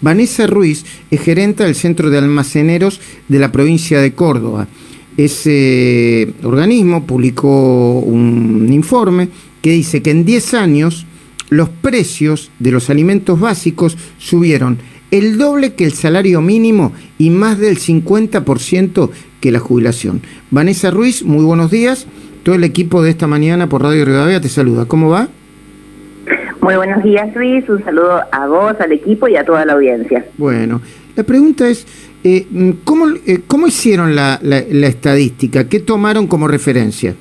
Vanessa Ruiz es gerenta del Centro de Almaceneros de la provincia de Córdoba. Ese organismo publicó un informe que dice que en 10 años los precios de los alimentos básicos subieron el doble que el salario mínimo y más del 50% que la jubilación. Vanessa Ruiz, muy buenos días. Todo el equipo de esta mañana por Radio Rivadavia te saluda. ¿Cómo va? Muy buenos días, Luis. Un saludo a vos, al equipo y a toda la audiencia. Bueno, la pregunta es, eh, ¿cómo, eh, ¿cómo hicieron la, la, estadística? ¿Qué tomaron como referencia?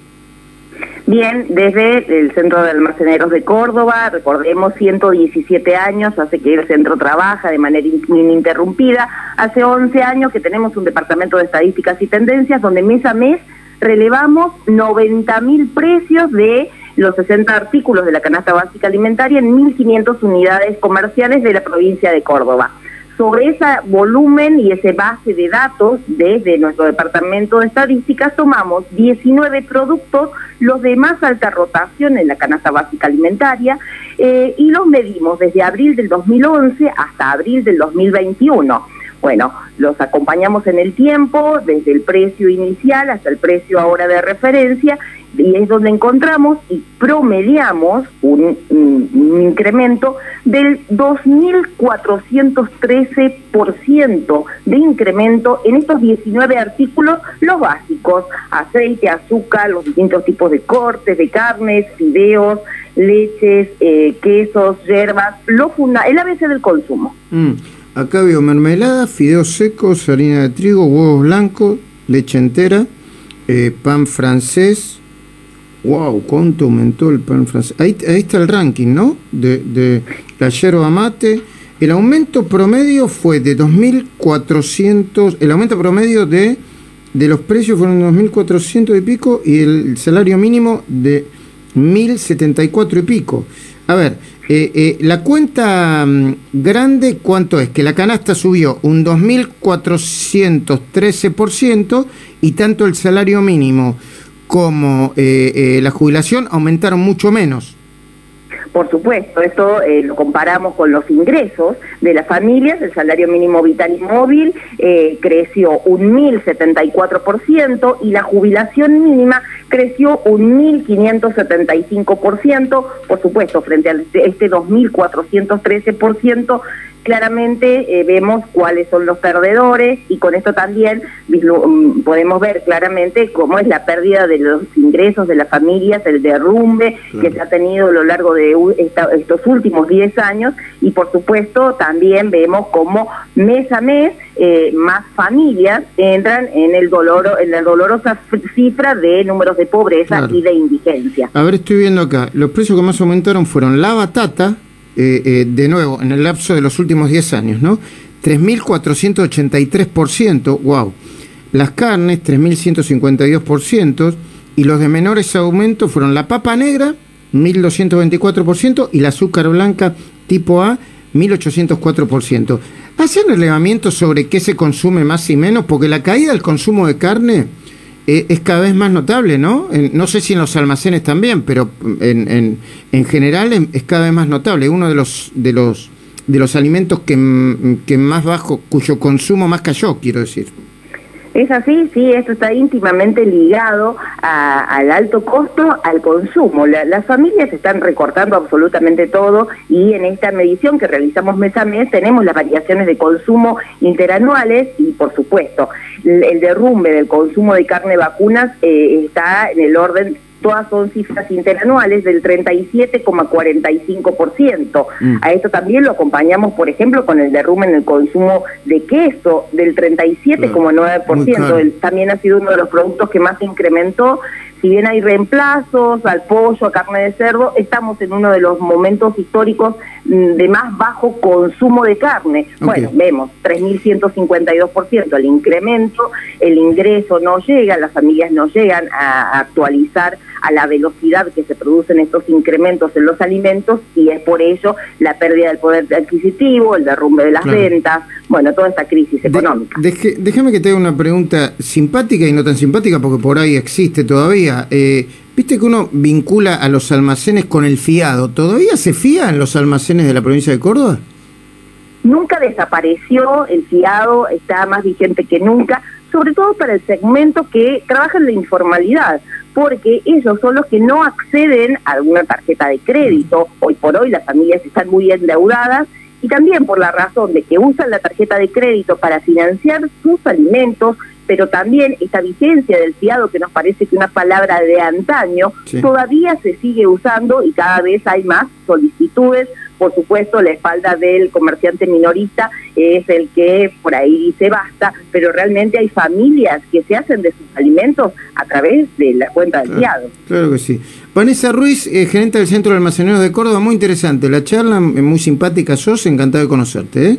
Bien, desde el Centro de Almaceneros de Córdoba, recordemos 117 años, hace que el centro trabaja de manera ininterrumpida, hace 11 años que tenemos un departamento de estadísticas y tendencias donde mes a mes relevamos 90 mil precios de los 60 artículos de la canasta básica alimentaria en 1.500 unidades comerciales de la provincia de Córdoba. Sobre ese volumen y ese base de datos desde nuestro departamento de estadísticas tomamos 19 productos, los de más alta rotación en la canasta básica alimentaria, eh, y los medimos desde abril del 2011 hasta abril del 2021. Bueno, los acompañamos en el tiempo, desde el precio inicial hasta el precio ahora de referencia, y es donde encontramos y promediamos un, incremento del 2.413% de incremento en estos 19 artículos, los básicos, aceite, azúcar, los distintos tipos de cortes, de carnes, fideos, leches, eh, quesos, hierbas, lo funda el ABC del consumo. Mm. Acá veo mermelada, fideos secos, harina de trigo, huevos blancos, leche entera, eh, pan francés. ¡Wow! ¿Cuánto aumentó el pan francés? Ahí, está el ranking, ¿no? De, de la yerba mate. El aumento promedio fue de 2.400. El aumento promedio de, de los precios fueron de 2.400 y pico y el salario mínimo de 1.074 y pico. A ver, eh, eh, la cuenta mm, grande, ¿cuánto es? Que la canasta subió un 2.413% y tanto el salario mínimo como eh, la jubilación aumentaron mucho menos. Por supuesto, esto eh, lo comparamos con los ingresos de las familias, el salario mínimo vital y móvil eh, creció un 1.074% y la jubilación mínima creció un 1.575%, por supuesto, frente a este 2.413% claramente eh, vemos cuáles son los perdedores y con esto también mm, podemos ver claramente cómo es la pérdida de los ingresos de las familias, el derrumbe que se ha tenido a lo largo de estos últimos 10 años. Y por supuesto también vemos cómo mes a mes eh, más familias entran en el dolor en la dolorosa cifra de números de pobreza y de indigencia. A ver, estoy viendo acá, los precios que más aumentaron fueron la batata, eh, eh, de nuevo, en el lapso de los últimos 10 años, ¿no? 3.483%, wow. Las carnes, 3.152%, y los de menores aumentos fueron la papa negra, 1.224%, y la azúcar blanca tipo A, 1.804%. ¿Hacen relevamiento sobre qué se consume más y menos? Porque la caída del consumo de carne eh, es cada vez más notable, ¿no? no sé si en los almacenes también, pero en, en, general es cada vez más notable. Uno de los de los de los alimentos que, que más bajo, cuyo consumo más cayó, quiero decir. Es así, sí, esto está íntimamente ligado al alto costo, al consumo. las familias están recortando absolutamente todo y en esta medición que realizamos mes a mes tenemos las variaciones de consumo interanuales y, por supuesto, el, derrumbe del consumo de carne vacunas eh, está en el orden todas son cifras interanuales del 37,45%. Mm. A esto también lo acompañamos, por ejemplo, con el derrumbe en el consumo de queso del 37,9%. También ha sido uno de los productos que más se incrementó si bien hay reemplazos al pollo, a carne de cerdo, estamos en uno de los momentos históricos mm, de más bajo consumo de carne. Bueno, vemos 3.152% el incremento, el ingreso no llega, las familias no llegan a actualizar a la velocidad que se producen estos incrementos en los alimentos y es por ello la pérdida del poder adquisitivo, el derrumbe de las ventas, bueno, toda esta crisis económica. déjame que te haga una pregunta simpática y no tan simpática porque por ahí existe todavía. Eh, Viste que uno vincula a los almacenes con el fiado. ¿Todavía se fía en los almacenes de la provincia de Córdoba? nunca desapareció, el fiado está más vigente que nunca, sobre todo para el segmento que trabaja en la informalidad, porque ellos son los que no acceden a alguna tarjeta de crédito. Hoy por hoy las familias están muy endeudadas y también por la razón de que usan la tarjeta de crédito para financiar sus alimentos, pero también esta vigencia del fiado, que nos parece que una palabra de antaño, todavía se sigue usando y cada vez hay más solicitudes por supuesto, la espalda del comerciante minorista es el que por ahí dice basta, pero realmente hay familias que se hacen de sus alimentos a través de la cuenta del fiado. Claro que sí. Vanessa Ruiz, eh, gerente del Centro de Almaceneros de Córdoba, muy interesante. La charla, eh, muy simpática sos, encantado de conocerte. ¿eh?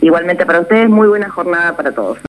Igualmente para ustedes, muy buena jornada para todos.